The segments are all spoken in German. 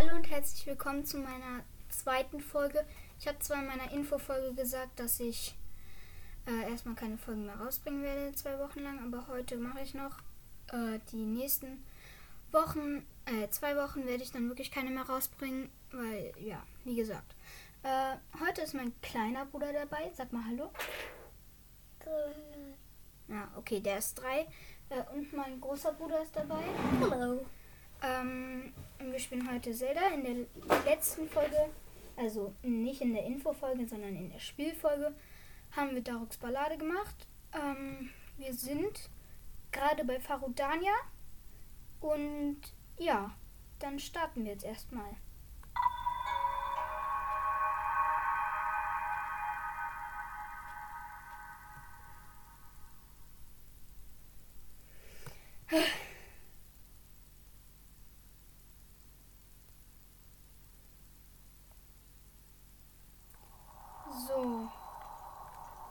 Hallo und herzlich willkommen zu meiner zweiten Folge. Ich habe zwar in meiner Infofolge gesagt, dass ich äh, erstmal keine Folgen mehr rausbringen werde, zwei Wochen lang, aber heute mache ich noch äh, die nächsten Wochen, äh, zwei Wochen werde ich dann wirklich keine mehr rausbringen, weil, ja, wie gesagt. Äh, heute ist mein kleiner Bruder dabei. Sag mal Hallo. Ja, okay, der ist drei. Äh, und mein großer Bruder ist dabei. Hallo. Ähm, wir spielen heute Zelda. In der letzten Folge, also nicht in der Infofolge, sondern in der Spielfolge, haben wir Daruks Ballade gemacht. Ähm, wir sind gerade bei Farudania. Und ja, dann starten wir jetzt erstmal.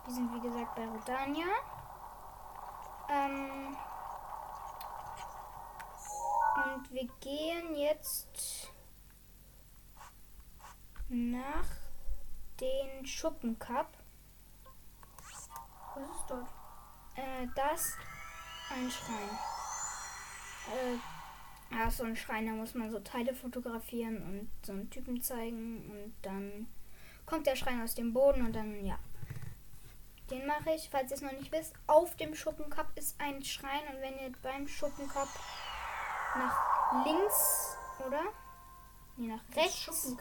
Wir sind wie gesagt bei Rodania. Ähm, und wir gehen jetzt nach den Schuppencup. Was ist dort? Äh, das ein Schrein. Äh, ja, so ein Schrein, da muss man so Teile fotografieren und so einen Typen zeigen und dann kommt der Schrein aus dem Boden und dann, ja. Den mache ich, falls ihr es noch nicht wisst. Auf dem Schuppencup ist ein Schrein und wenn ihr beim Schuppencup nach links, oder? Nee, nach rechts.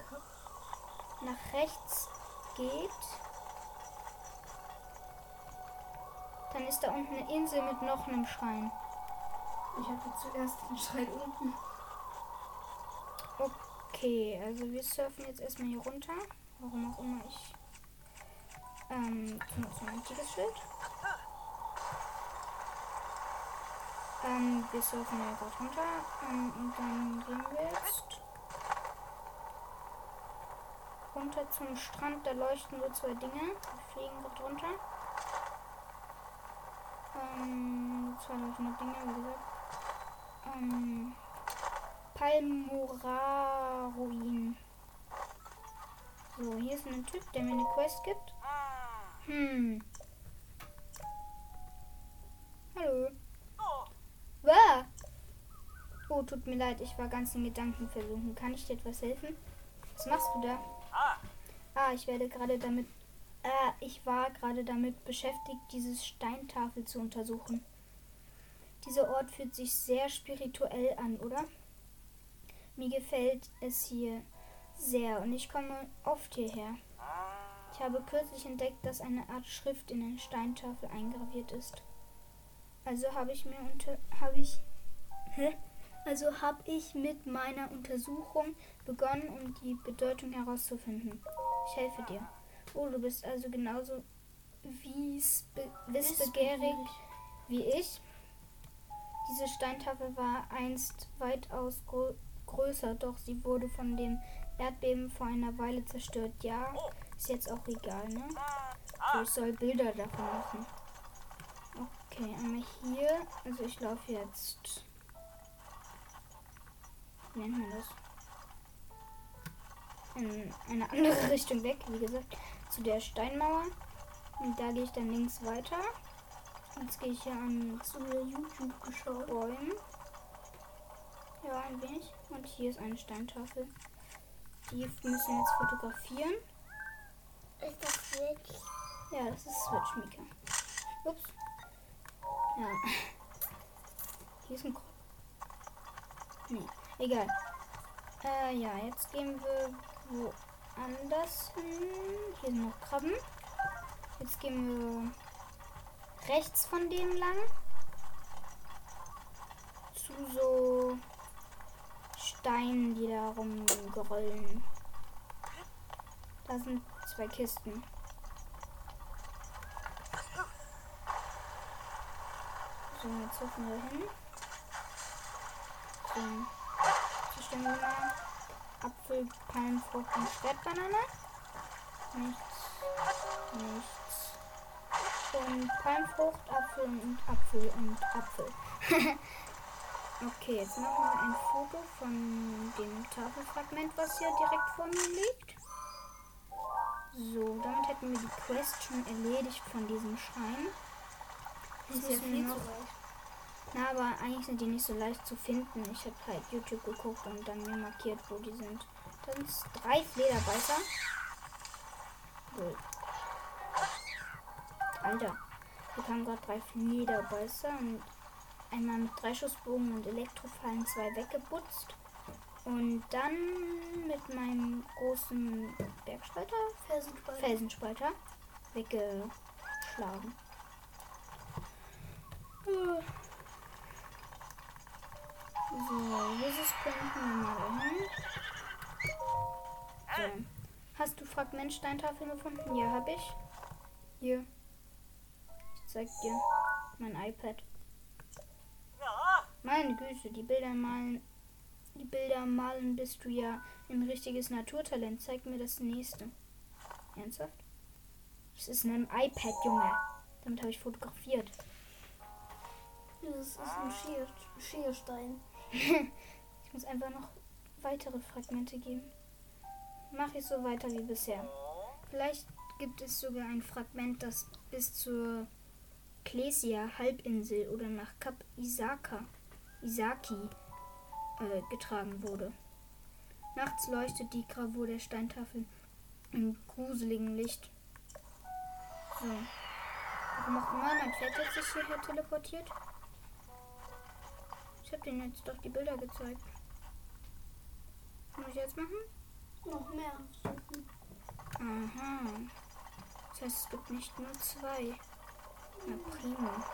Nach rechts geht. Dann ist da unten eine Insel mit noch einem Schrein. Ich hatte zuerst den Schrein unten. Okay, also wir surfen jetzt erstmal hier runter. Warum auch immer ich. Ähm, antikes Schild. Ähm, wir surfen ja gerade runter. Ähm, und dann gehen wir jetzt runter zum Strand. Da leuchten so zwei Dinge. Wir fliegen gerade runter. Ähm, zwei leuchtende Dinge, wie gesagt. Ähm, Palmora-Ruin. So, hier ist ein Typ, der mir eine Quest gibt. Hm. Hallo. Wer? Oh, tut mir leid, ich war ganz in Gedanken versunken. Kann ich dir etwas helfen? Was machst du da? Ah, ich werde gerade damit. Ah, ich war gerade damit beschäftigt, diese Steintafel zu untersuchen. Dieser Ort fühlt sich sehr spirituell an, oder? Mir gefällt es hier sehr und ich komme oft hierher. Ich habe kürzlich entdeckt, dass eine Art Schrift in eine Steintafel eingraviert ist. Also habe ich mir unter habe ich hä? Also habe ich mit meiner Untersuchung begonnen, um die Bedeutung herauszufinden. Ich helfe dir. Oh, du bist also genauso wissbegierig wie ich. Diese Steintafel war einst weitaus grö größer, doch sie wurde von dem Erdbeben vor einer Weile zerstört. Ja, ist jetzt auch egal, ne? So, ich soll Bilder davon machen. Okay, einmal hier. Also ich laufe jetzt. Wie nennt man das? In eine andere Richtung weg, wie gesagt, zu der Steinmauer. Und da gehe ich dann links weiter. Jetzt gehe ich hier an Hast du mir YouTube geschaut? Bäumen. Ja, ein wenig. Und hier ist eine Steintafel. Die müssen jetzt fotografieren. Ist das Switch? Ja, das ist Switch, Mika. Ups. Ja. Hier ist ein Krog. Nee, egal. Äh, ja, jetzt gehen wir woanders hin. Hier sind noch Krabben. Jetzt gehen wir rechts von dem lang. Zu so Steinen, die da rumgerollen. Da sind zwei Kisten. So, jetzt hüpfen wir hin. So. Hier stehen wir mal Apfel, Palmfrucht und Schwertbanane. Nichts. Nichts. Und Palmfrucht, Apfel und Apfel und Apfel. Okay, jetzt machen wir ein Foto von dem Tafelfragment, was hier direkt vor mir liegt. So, damit hätten wir die Quest schon erledigt von diesem Schrein. Das Jetzt ist ja wir viel noch zu leicht. Na, aber eigentlich sind die nicht so leicht zu finden. Ich habe halt YouTube geguckt und dann mir markiert, wo die sind. Da sind drei Flederbeißer. Cool. Alter, hier kamen gerade drei Flederbeißer und einmal mit Dreischussbogen und Elektrofallen zwei weggeputzt. Und dann mit meinem großen Bergspalter, Felsenspalter. Felsenspalter, weggeschlagen. So, dieses könnten wir mal dahin. So. Hast du Fragmentsteintafeln gefunden? Ja, habe ich. Hier. Ich zeig dir mein iPad. Meine Güte, die Bilder malen. Die Bilder malen bist du ja ein richtiges Naturtalent. Zeig mir das nächste. Ernsthaft? Das ist ein iPad, Junge. Damit habe ich fotografiert. Das ist ein Schier, Schierstein. ich muss einfach noch weitere Fragmente geben. Mache ich so weiter wie bisher. Vielleicht gibt es sogar ein Fragment, das bis zur Klesia Halbinsel oder nach Kap Isaka, Isaki äh, getragen wurde. Nachts leuchtet die Gravur der Steintafel im gruseligen Licht. So. Warum auch immer mein Pferd hat sich hierher teleportiert. Ich habe denen jetzt doch die Bilder gezeigt. Was muss ich jetzt machen? Noch mehr. Aha. Das heißt, es gibt nicht nur zwei. Na prima.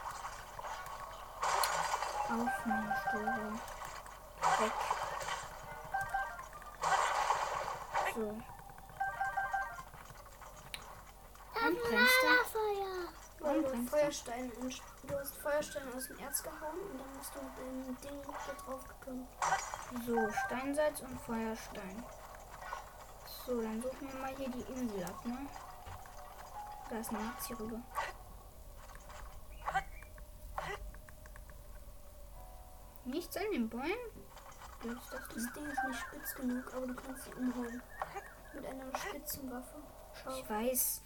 Aufnahmestörung. Weg. So. Und brennst du? Warum brennst hast Feuersteine aus dem Erz gehauen und dann hast du mit dem Ding da drauf gekommen. So, Steinsalz und Feuerstein. So, dann suchen wir mal hier die Insel ab, ne? Da ist eine Nazi-Rübe. Nichts an den Bäumen? Was ist das? Ding ist nicht spitz genug, aber du kannst sie umhauen. Mit einer spitzen Waffe. Schau. Ich weiß.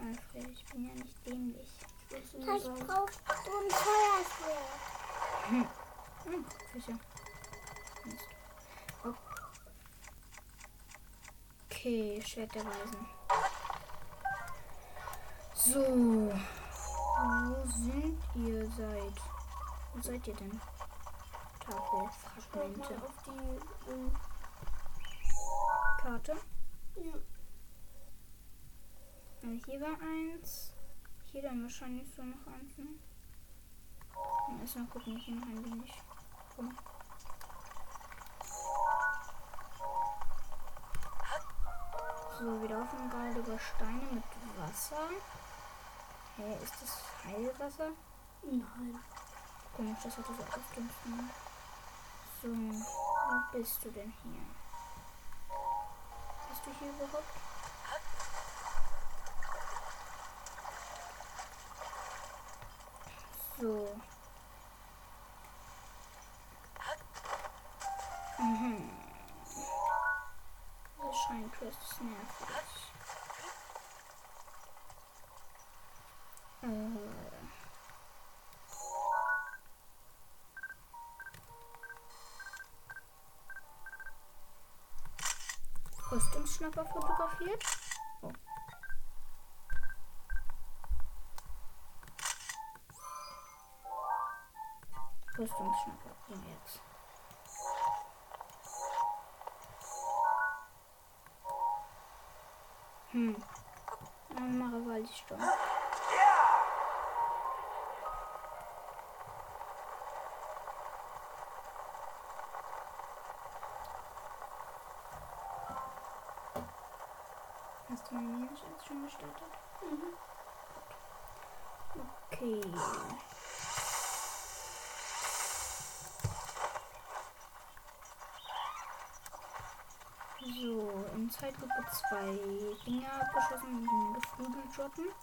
Alfred, ich bin ja nicht dämlich. Ich will nur Ich sagen. brauch so ein Feuerschwert. Hm, Fische. Mist. Okay, Schwert der Weisen. So. Wo sind ihr seid? Wo seid ihr denn? Mal auf die. Ähm, Karte. ja. Also hier war eins. Hier dann wahrscheinlich so noch eins. Ne? Dann Erstmal gucken, hier noch ein wenig rum. So, wir laufen gerade über Steine mit Wasser. Hä, ist das Heilwasser? Nein. Komisch, das hatte so aufdunsten. So, wo bist du denn hier? Bist du hier überhaupt? So. Mhm. Das Scheinquest ist nervig. Äh. Rüstungsschnapper fotografiert. Oh. Rüstungsschnapper. Ja, jetzt. Hm. Dann mache Waldsturm. Hast du meine Minus jetzt schon gestartet? Mhm. Okay. So, in Zeitlupe zwei Dinger abgeschossen und einen geflügelt droppen.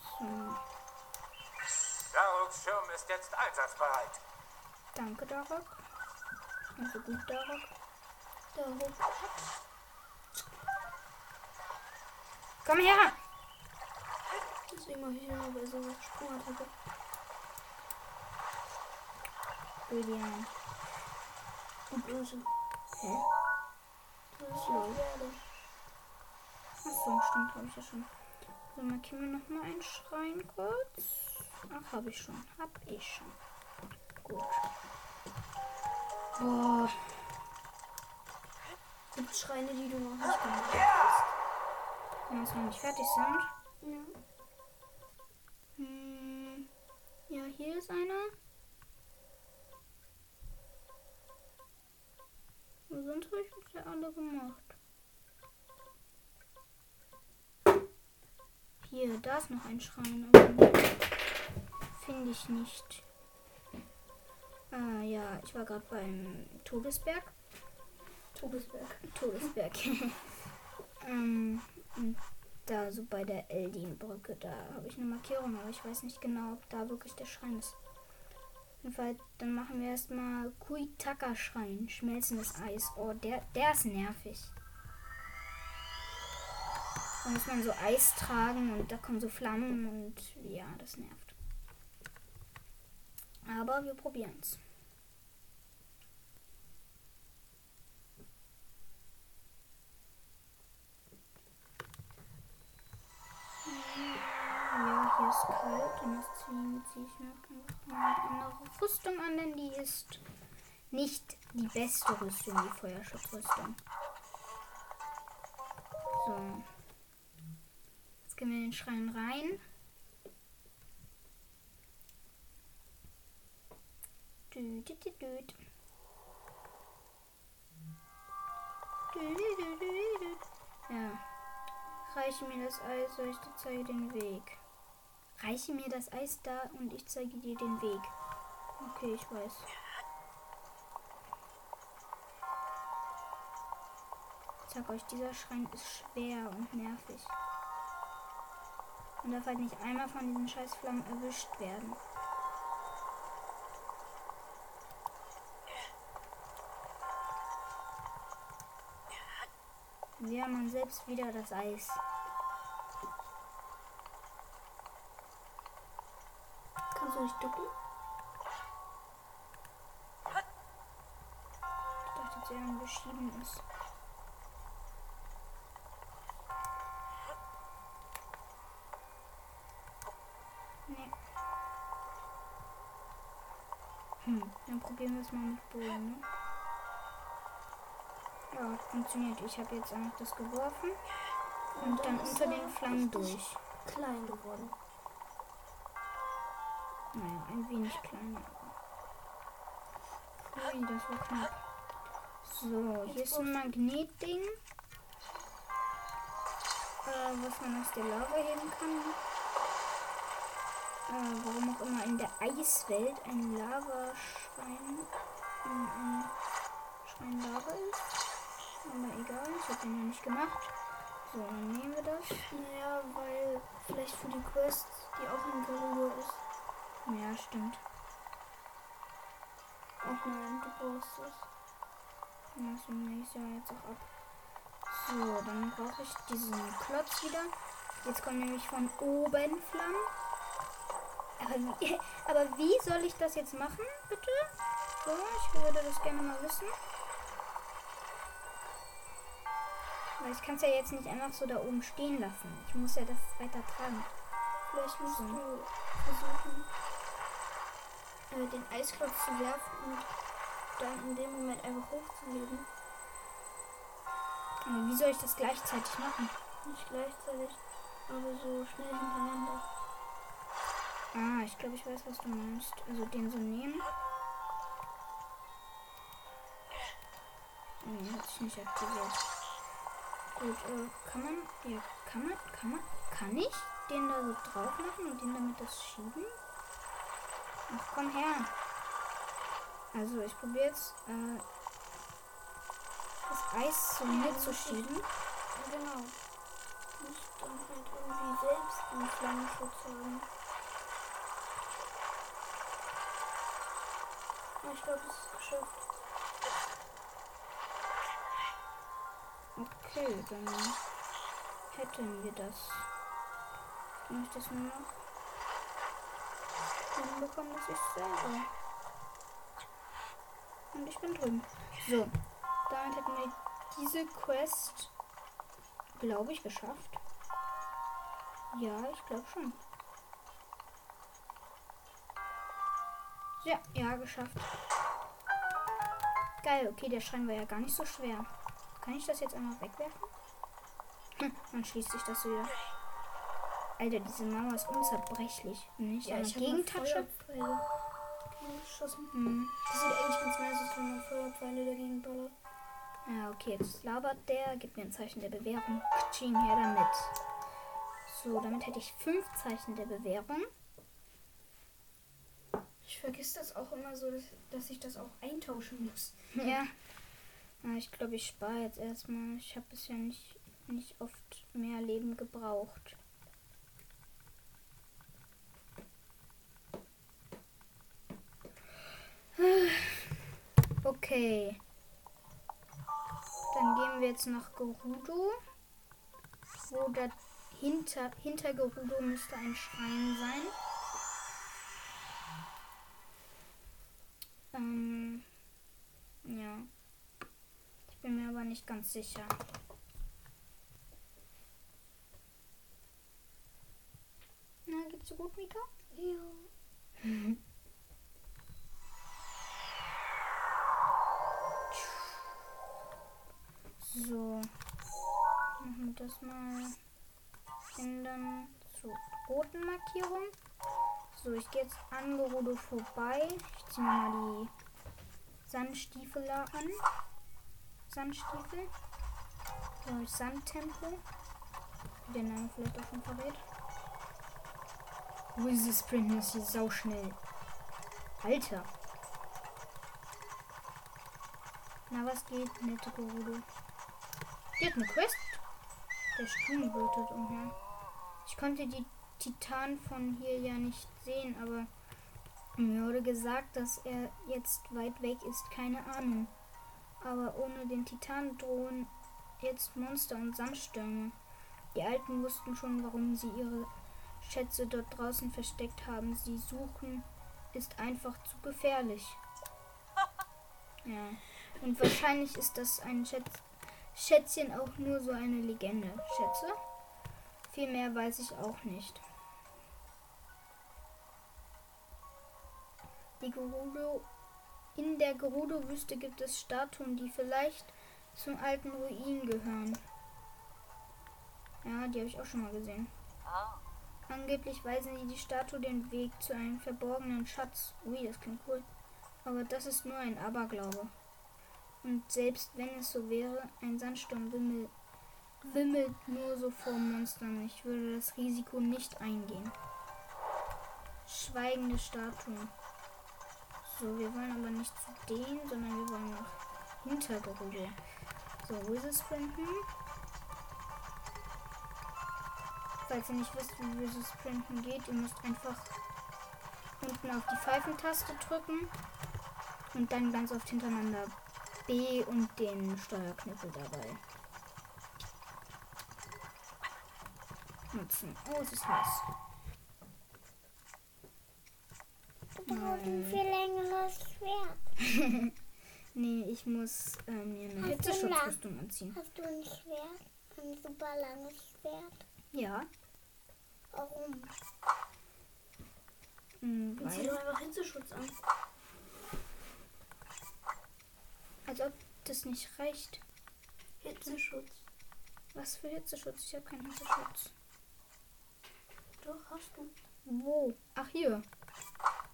So. Looks so ist jetzt einsatzbereit. Danke, Darok. Also gut, Darok. Darok. Komm her! Deswegen mache ich immer bei so Sprungattacke. Brilliant. Und böse. Hä? Das ist ja Erde. Achso, stimmt, habe ich ja schon. So, markieren wir nochmal einen Schrein kurz. Ach, habe ich schon. Hab ich schon. Gut. Boah. Gibt Schreine, die du noch nicht gemacht hast? Wenn wir noch nicht fertig sind. Ja. Hm. Ja, hier ist einer. Und sonst habe ich ja alle gemacht. Hier, da ist noch ein Schrein. aber Finde ich nicht. Ah ja, ich war gerade beim Todesberg. Todesberg. Todesberg. ähm, da so bei der Eldin-Brücke, da habe ich eine Markierung, aber ich weiß nicht genau, ob da wirklich der Schrein ist. Auf jeden Fall, dann machen wir erstmal Kuitaka-Schrein, schmelzendes Eis. Oh, der, der ist nervig. Da muss man so Eis tragen und da kommen so Flammen und ja, das nervt. Aber wir probieren hier ist kalt und deswegen ziehe ich mir einfach mal eine andere Rüstung an, denn die ist nicht die beste Rüstung, die Feuerschutzrüstung. So. Jetzt gehen wir in den Schrein rein. Düt, düt, düt, düt. Ja. Reiche mir das Eis, ich zeige den Weg. Reiche mir das Eis da und ich zeige dir den Weg. Okay, ich weiß. Ich sag euch, dieser Schrein ist schwer und nervig. Man darf halt nicht einmal von diesen scheiß Flammen erwischt werden. Ja, man selbst wieder das Eis. Nicht ducken? Ich dachte, er ein beschieden ist. Nee. Hm, dann probieren wir es mal mit Boden, ne? Ja, funktioniert. Ich habe jetzt einfach das geworfen und dann ist unter er den Flammen durch. Klein geworden. Naja, ein wenig kleiner. Ui, das war knapp. So, hier ist ein Magnetding. Äh, was man aus der Lava heben kann. Äh, warum auch immer in der Eiswelt ein Lavaschrein ein, ein Schrein Lava ist. Aber egal, ich habe den ja nicht gemacht. So, dann nehmen wir das. Naja, weil vielleicht für die Quest, die auch in Gerudo ist. Ja, stimmt. Ach nein, du brauchst es. Ja, das nehme ich ja jetzt auch ab. So, dann brauche ich diesen Klotz wieder. Jetzt kommen nämlich von oben Flammen. Aber wie, aber wie soll ich das jetzt machen, bitte? So, ich würde das gerne mal wissen. Weil ich kann es ja jetzt nicht einfach so da oben stehen lassen. Ich muss ja das weiter tragen. Vielleicht musst So. du versuchen, äh, den Eisklotz zu werfen und dann in dem Moment einfach hochzuheben. Aber wie soll ich das gleichzeitig machen? Nicht gleichzeitig, aber so schnell hintereinander. Ah, ich glaube, ich weiß, was du meinst. Also den so nehmen. Nee, hat sich nicht aktiviert. Gut, äh, kann man, ja, kann man, kann man, kann ich den da so drauf machen und den damit das schieben? Ach, komm her. Also, ich probiere jetzt, äh, das Eis zu mir zu schieben. Ja, genau. Du musst dann halt irgendwie selbst einen Flammenschutz haben. Ich glaube, es ist geschafft. Okay, dann hätten wir das. Kann ich das nur noch hinbekommen, dass ich selber. Und ich bin drin. So, damit hätten wir diese Quest, glaube ich, geschafft. Ja, ich glaube schon. Ja, ja, geschafft. Geil, okay, der Schrein war ja gar nicht so schwer. Kann ich das jetzt einmal wegwerfen? Hm, dann schließt sich das wieder. Alter, diese Mauer ist unzerbrechlich. Nicht? Ja, ich. Feuerpfeile geschossen. Hm. Das sieht eigentlich ganz nice aus, wenn man Feuerpfeile dagegen ballert. Ja, okay, jetzt labert der. Gibt mir ein Zeichen der Bewährung. Kaching, her damit. So, damit hätte ich fünf Zeichen der Bewährung. Ich vergesse das auch immer so, dass, dass ich das auch eintauschen muss. Ja. ja ich glaube, ich spare jetzt erstmal. Ich habe bisher nicht, nicht oft mehr Leben gebraucht. Okay. Dann gehen wir jetzt nach Gerudo. Wo da hinter, hinter Gerudo müsste ein Schrein sein. Ähm, ja. Ich bin mir aber nicht ganz sicher. Na, geht's so gut, Mika? Ja. So. Machen wir das mal ändern zur roten Markierung. So, ich gehe jetzt an Gerudo vorbei. Ich ziehe mal die Sandstiefel an. Sandstiefel. Ich, Sandtempo. Wie der Name vielleicht auch schon verrät. Sprinten ist hier sau schnell. Alter. Na, was geht, nette Gerudo? Die hat eine Quest. Der Stuhl blutet umher. Ich konnte die Titan von hier ja nicht sehen, aber mir wurde gesagt, dass er jetzt weit weg ist. Keine Ahnung. Aber ohne den Titan drohen jetzt Monster und Sandstürme. Die Alten wussten schon, warum sie ihre Schätze dort draußen versteckt haben. Sie suchen ist einfach zu gefährlich. Ja. Und wahrscheinlich ist das ein Schätz Schätzchen auch nur so eine Legende. Schätze? Viel mehr weiß ich auch nicht. Gerudo in der Gerudo-Wüste gibt es Statuen, die vielleicht zum alten Ruin gehören. Ja, die habe ich auch schon mal gesehen. Angeblich weisen die die Statue den Weg zu einem verborgenen Schatz. Ui, das klingt cool. Aber das ist nur ein Aberglaube. Und selbst wenn es so wäre, ein Sandsturm wimmel, wimmelt nur so vor Monstern. Ich würde das Risiko nicht eingehen. Schweigende Statuen. So, wir wollen aber nicht zu denen, sondern wir wollen nach Hintergerudo. So, Wizard Sprinten. Falls ihr nicht wisst, wie Wizard Sprinten geht, ihr müsst einfach unten auf die Pfeifentaste drücken und dann ganz oft hintereinander B und den Steuerknüppel dabei nutzen. Oh, es ist heiß. Du brauchst ein viel längeres Schwert. Nee, ich muss äh, mir eine Hast du Hitzeschutzrüstung anziehen. Hast du ein Schwert? Ein super langes Schwert? Ja. Warum? Hm, Dann zieh weil, doch einfach Hitzeschutz an. Als ob das nicht reicht. Hitzeschutz. Was für Hitzeschutz? Ich habe keinen Hitzeschutz. Doch, hast du. Wo? Ach, hier.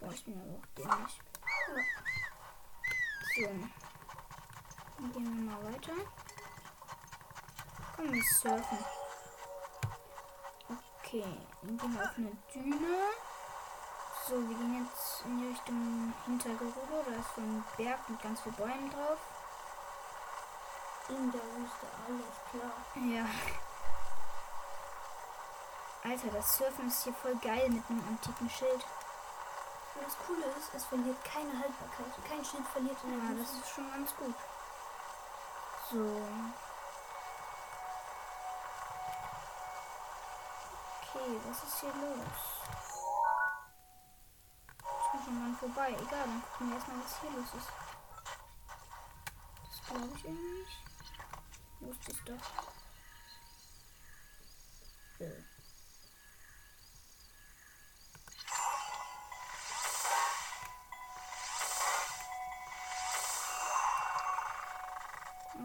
Boah, ich bin aber auch dämlich. So. Dann gehen wir mal weiter. Komm, wir surfen. Okay, dann gehen wir auf eine Düne. So, wir gehen jetzt in die Richtung Hintergerudo. Da ist so ein Berg mit ganz vielen Bäumen drauf. In der Wüste, alles klar. Ja. Alter, das Surfen ist hier voll geil mit einem antiken Schild. Und das Coole ist, es verliert keine Haltbarkeit. Kein Schild verliert in der Ja, Wüste. das ist schon ganz gut. So. Okay, was ist hier los? Mal vorbei. Egal, dann gucken wir erstmal, was hier los ist. Das glaube ich irgendwie nicht. Wusste ich doch. So.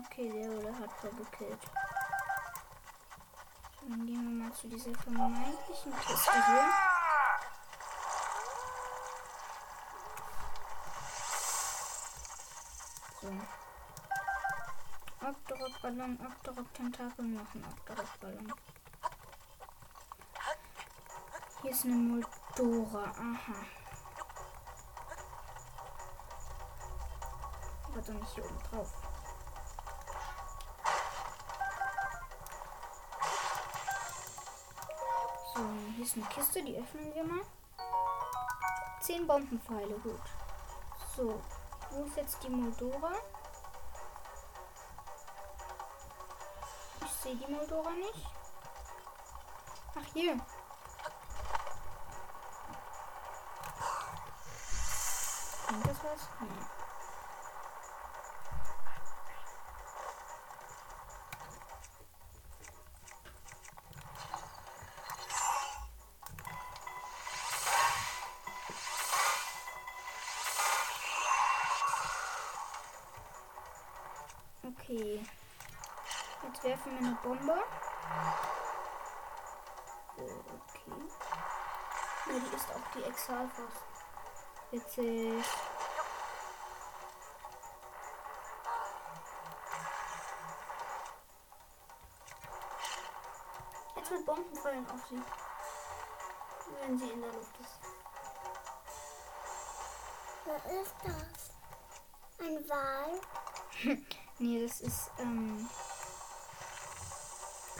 Okay, der wurde hardcore gekillt. So, dann gehen wir mal zu dieser vermeintlichen Kiste hier. So. Octorok-Ballon, Octorok-Tentakel, noch ein Octorok-Ballon. Hier ist eine Moldora, aha. Aber doch nicht hier oben drauf. So, hier ist eine Kiste, die öffnen wir mal. Zehn Bombenpfeile, gut. So, wo ist jetzt die Moldora? Ich sehe die Moldora nicht. Ach, hier. Bringt das was? Nee. Werfen wir eine Bombe. So, okay. Ja, die ist auch die Exalfos. Witzig. Jetzt mit Bomben fallen auf sie. Wenn sie in der Luft ist. Was ist das? Ein Wal? Nee, das ist, ähm,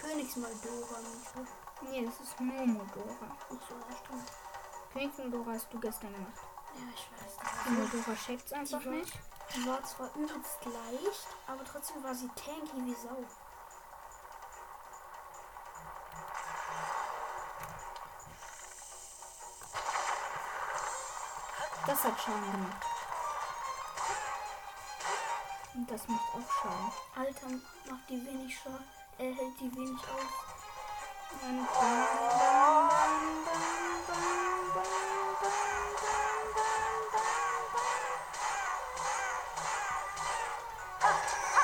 Königsmaldora, Micha. nee, das ist Momodora. Ach so, ja, stimmt. Königsmodora hast du gestern gemacht. Ja, ich weiß. Die Moldora checkt's einfach war- nicht. Die war zwar übelst leicht, aber trotzdem war sie tanky wie Sau. Das hat Schaden gemacht. Und das macht auch Schaden. Alter, macht die wenig Schaden er hält die wenig auf.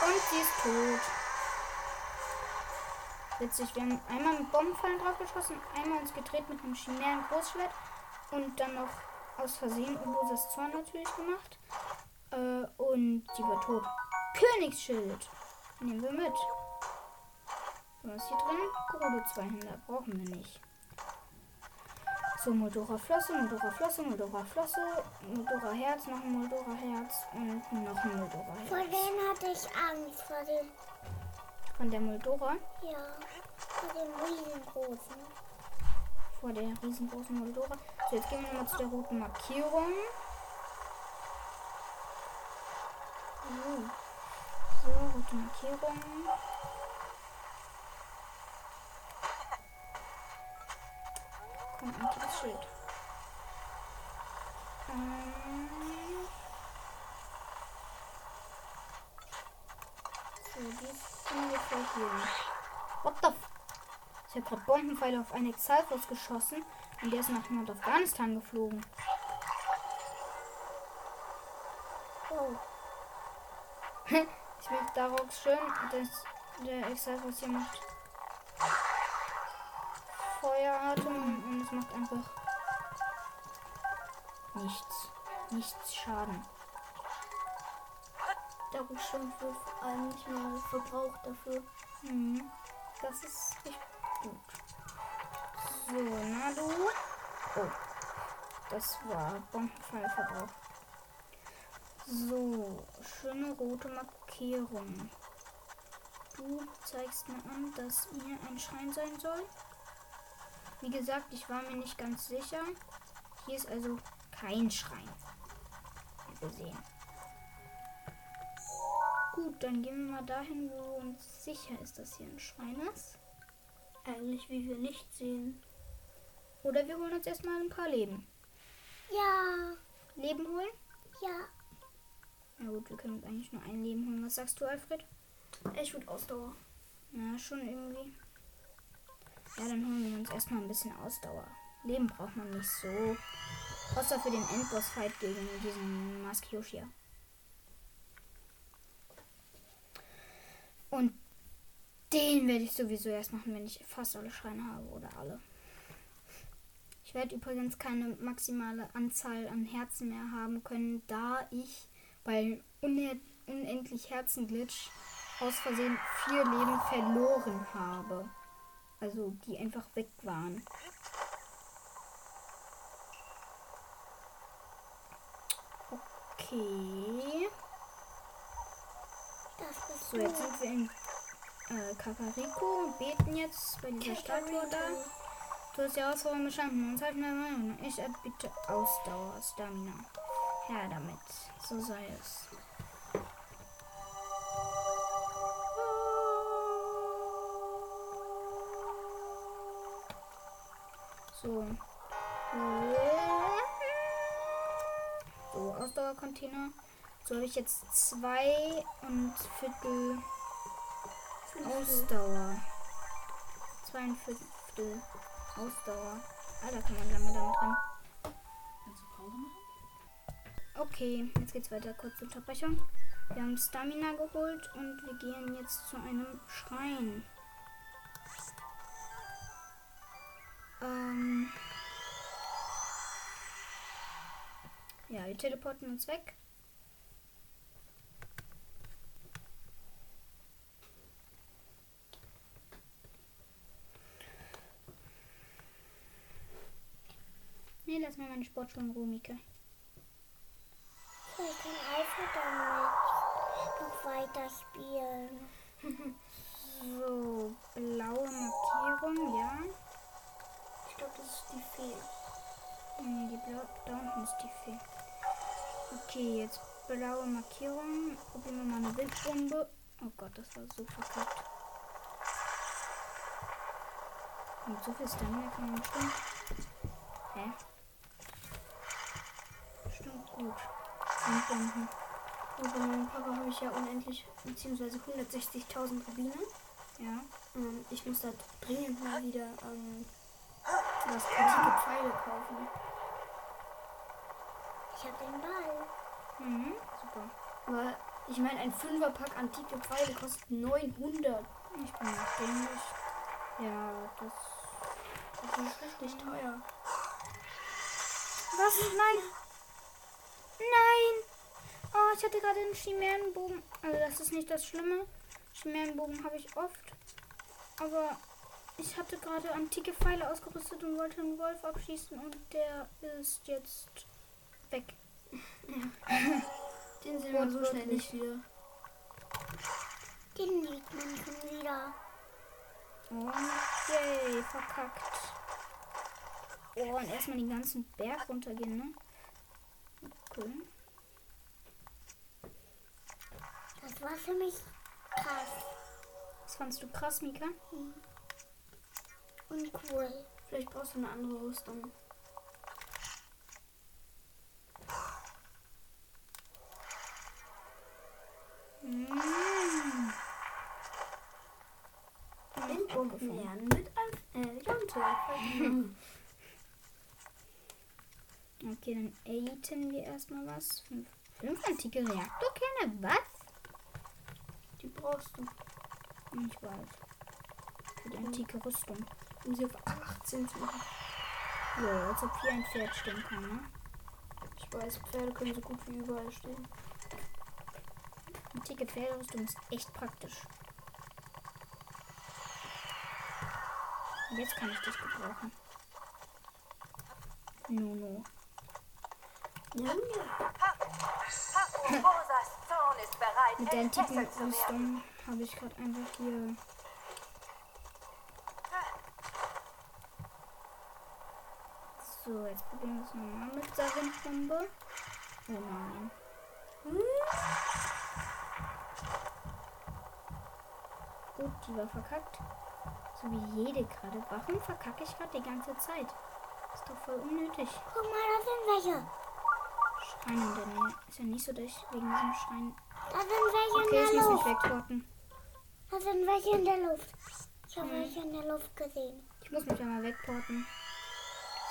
Und sie ist tot. Witzig, wir haben einmal mit Bombenfallen draufgeschossen, einmal uns gedreht mit einem chimären Großschwert und dann noch aus Versehen Ubosas Zorn natürlich gemacht. Äh, und die war tot. Königsschild. Nehmen wir mit. Was ist hier drin? Gerudo 200. Brauchen wir nicht. So, Moldora Flosse, Moldora Flosse, Moldora Flosse, Moldora Herz, noch ein Moldora Herz und noch ein Moldora Vor Herz. denen hatte ich Angst, vor dem, Von der Moldora ja, vor dem riesengroßen. vor der riesengroßen Moldora. So, jetzt gehen wir nochmal zu der roten Markierung. So rote Markierung. Komm, ein das Schild. Ähm. So, die ist ungefähr hier. What the f Ich habe gerade Bombenpfeile auf einen Exalfos geschossen und der ist nach Nordafghanistan geflogen. Oh, Ich mag daraus schön, dass der Exalfos hier macht Feueratem und es macht einfach nichts. Nichts Schaden. Daraus schon für allem nicht mehr verbraucht dafür. Mhm. Das ist richtig gut. So, na du. Oh. Das war Bombenfallverbrauch. So, schöne rote Markierung. Du zeigst mir an, dass hier ein Schrein sein soll. Wie gesagt, ich war mir nicht ganz sicher. Hier ist also Kein Schrein. Wir sehen. Gut, dann gehen wir mal dahin, wo uns sicher ist, dass hier ein Schrein ist. Eigentlich wie wir nicht sehen. Oder wir holen uns erstmal ein paar Leben. Ja, Leben holen? ja. Na gut, wir können uns eigentlich nur ein Leben holen. Was sagst du, Alfred? Ich würde Ausdauer. Ja, schon irgendwie. Ja, dann holen wir uns erstmal ein bisschen Ausdauer. Leben braucht man nicht so. Außer für den Endboss-Fight gegen diesen Maskyoshia. Und den werde ich sowieso erst machen, wenn ich fast alle Schreine habe oder alle. Ich werde übrigens keine maximale Anzahl an Herzen mehr haben können, da ich bei Une unendlich Herzen-Glitch aus Versehen vier Leben verloren habe. Also die einfach weg waren. Okay. So, jetzt sind wir in äh, Kakariko und beten jetzt bei dieser Statue da. Du hast die Herausforderung bestanden. Uns halten wir mal. Ich erbitte Ausdauer, Stamina. Her damit. So sei es. So. So, Ausdauercontainer. So habe ich jetzt zwei und Viertel Ausdauer. Zwei und Viertel Ausdauer. Ah, da kann man lange damit machen? Okay, jetzt geht's weiter. Kurze Unterbrechung. Wir haben Stamina geholt und wir gehen jetzt zu einem Schrein. Ähm. Ja, wir teleporten uns weg. Nee, lass mal meine Sportschuhe in Ruhe, Mika. Ich kann Alfred damit noch weiter spielen. So, blaue Markierung, ja. Ich glaube, das ist die Fee. Nee, die blau, da unten ist die Fee. Okay, jetzt blaue Markierung. Probieren wir mal eine Wildbombe. Oh Gott, das war so verkackt. Und so viel Stamina kann man bestimmt. Hä? Stimmt gut. Wildbomben. Und bei meinem Papa habe ich ja unendlich, beziehungsweise 160.000 Rubine. Ja. Ähm, ich muss da dringend mal wieder ähm, was antike Pfeile kaufen. Ich habe den Ball. Mhm. Super. Aber ich meine, ein Fünferpack antike Pfeile kostet 900. Ich bin nachdenklich. Ja, das. Das ist richtig teuer. Was? Nein! Nein! Oh, ich hatte gerade einen Chimärenbogen. Also das ist nicht das Schlimme. Chimärenbogen habe ich oft. Aber ich hatte gerade antike Pfeile ausgerüstet und wollte einen Wolf abschießen und der ist jetzt weg. Den sehen wir so schnell nicht wieder. Den sieht man schon wieder. Und yay, verkackt. Oh, und erstmal den ganzen Berg runtergehen, ne? Cool. Das war für mich krass Was fandst du krass, Mika? und cool. Vielleicht brauchst du eine andere Rüstung. Mm. Windbomben lernen mit äh, Jonte. Okay, dann aten wir erstmal was. Fünf, fünf antike Reaktorkerne? Was? Die brauchst du, Ich weiß. Für die antike Rüstung. Um sie auf 18 zu machen. Ja, als ob hier ein Pferd stehen kann, ne? Ich weiß, Pferde können so gut wie überall stehen. Antike Pferderüstung ist echt praktisch. Und Jetzt kann ich dich gebrauchen. Nuno. Ja, ja. Mit der antiken. Rüstung habe ich gerade einfach hier. So, jetzt probieren wir es nochmal mit der Windbombe. Oh nein. Gut, die war verkackt. So wie jede gerade. Warum verkacke ich gerade die ganze Zeit? Ist doch voll unnötig. Guck mal, da sind welche. Schrein in der Nähe. Ist ja nicht so, dass ich wegen diesem Schrein. Da sind welche Okay, ich in der muss mich Luft. wegporten. Da sind welche in der Luft. Ich habe Hm. welche in der Luft gesehen. Ich muss mich einmal wegporten.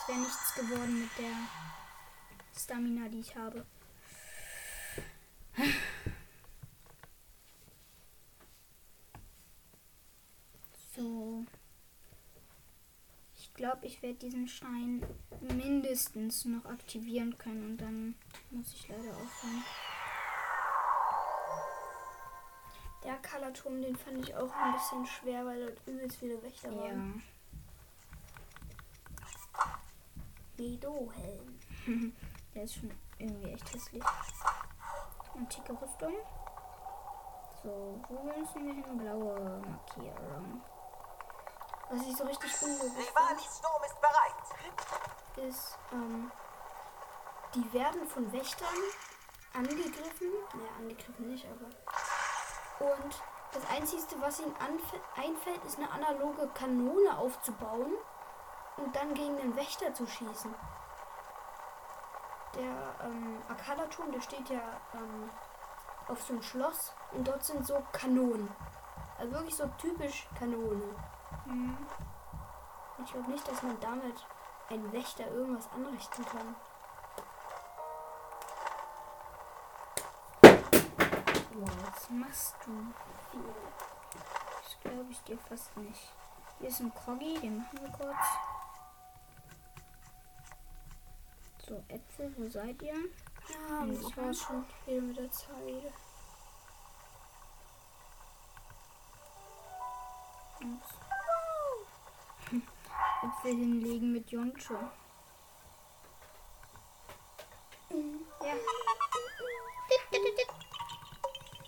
Es wäre nichts geworden mit der Stamina, die ich habe. So. Ich glaube, ich werde diesen Schein mindestens noch aktivieren können und dann muss ich leider aufhören. Der Colorturm, den fand ich auch ein bisschen schwer, weil dort übelst viele Wächter Ja. waren. Medo-Helm. Der ist schon irgendwie echt hässlich. Antike Rüstung. So, wo müssen wir hin? Blaue Markierung. Was ich so richtig Rivali-Sturm ist bereit. finde, ist, ähm, die werden von Wächtern angegriffen. Naja, angegriffen nicht, aber. Und das Einzige, was ihnen einfällt, ist eine analoge Kanone aufzubauen und dann gegen den Wächter zu schießen. Der ähm, Akala-Turm, der steht ja ähm, auf so einem Schloss und dort sind so Kanonen. Also wirklich so typisch Kanone. Hm. Ich glaube nicht, dass man damit einen Wächter irgendwas anrichten kann. Was machst du? Das glaube ich dir fast nicht. Hier ist ein Kroggy, den machen wir kurz. So, Äpfel, wo seid ihr? Ja, das ich war weiß. schon viel mit der Zeit. Äpfel hinlegen mit Joncho. Ja.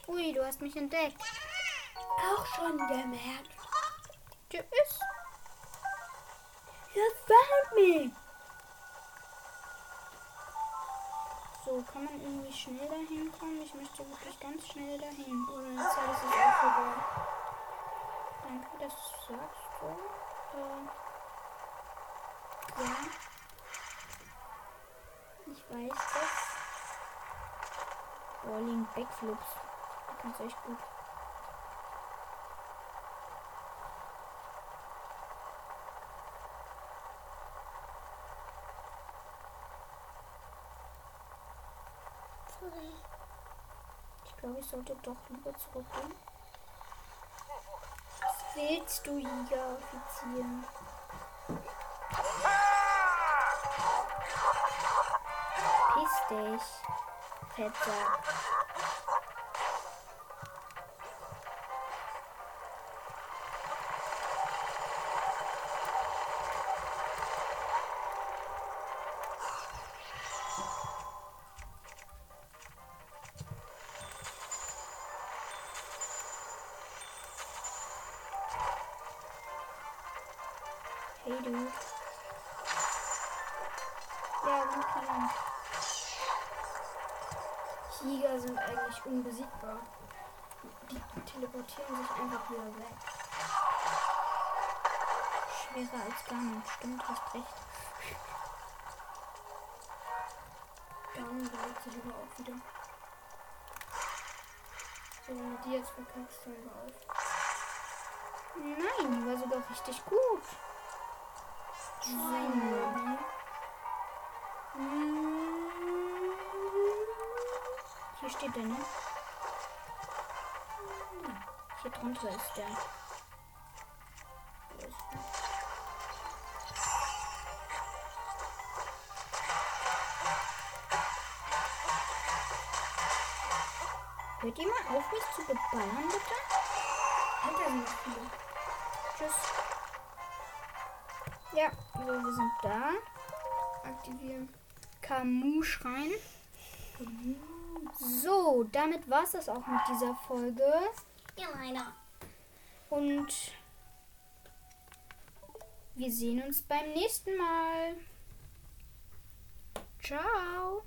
Ui, du hast mich entdeckt. Auch schon gemerkt. Tschüss. You found me! So, kann man irgendwie schnell dahin kommen? Ich möchte wirklich ganz schnell dahin. Oh, deine Zeit ist vorbei. Danke, dass du sagst so. Äh, ja. Ich weiß das. Rolling Backflips. Du kannst echt gut. Glaube, ich sollte doch lieber zurückgehen. Was willst du hier, Offizier? Piss dich, Fettsack. Teleportieren sich einfach wieder weg. Schwerer als gar nicht. Stimmt, hast recht. Dann bewegt sich aber auch wieder. So, wenn du die jetzt verkackst, dann auf. Nein, die war sogar richtig gut. Nein. Hier steht der, ne? Hier drunter ist der. Hört ihr mal auf, mich zu beballern, bitte? Alter, sind viele. Tschüss. Ja, so, wir sind da. Aktivieren. Kamu-Schrein. So, damit war es das auch mit dieser Folge. Airliner. Und wir sehen uns beim nächsten Mal. Ciao.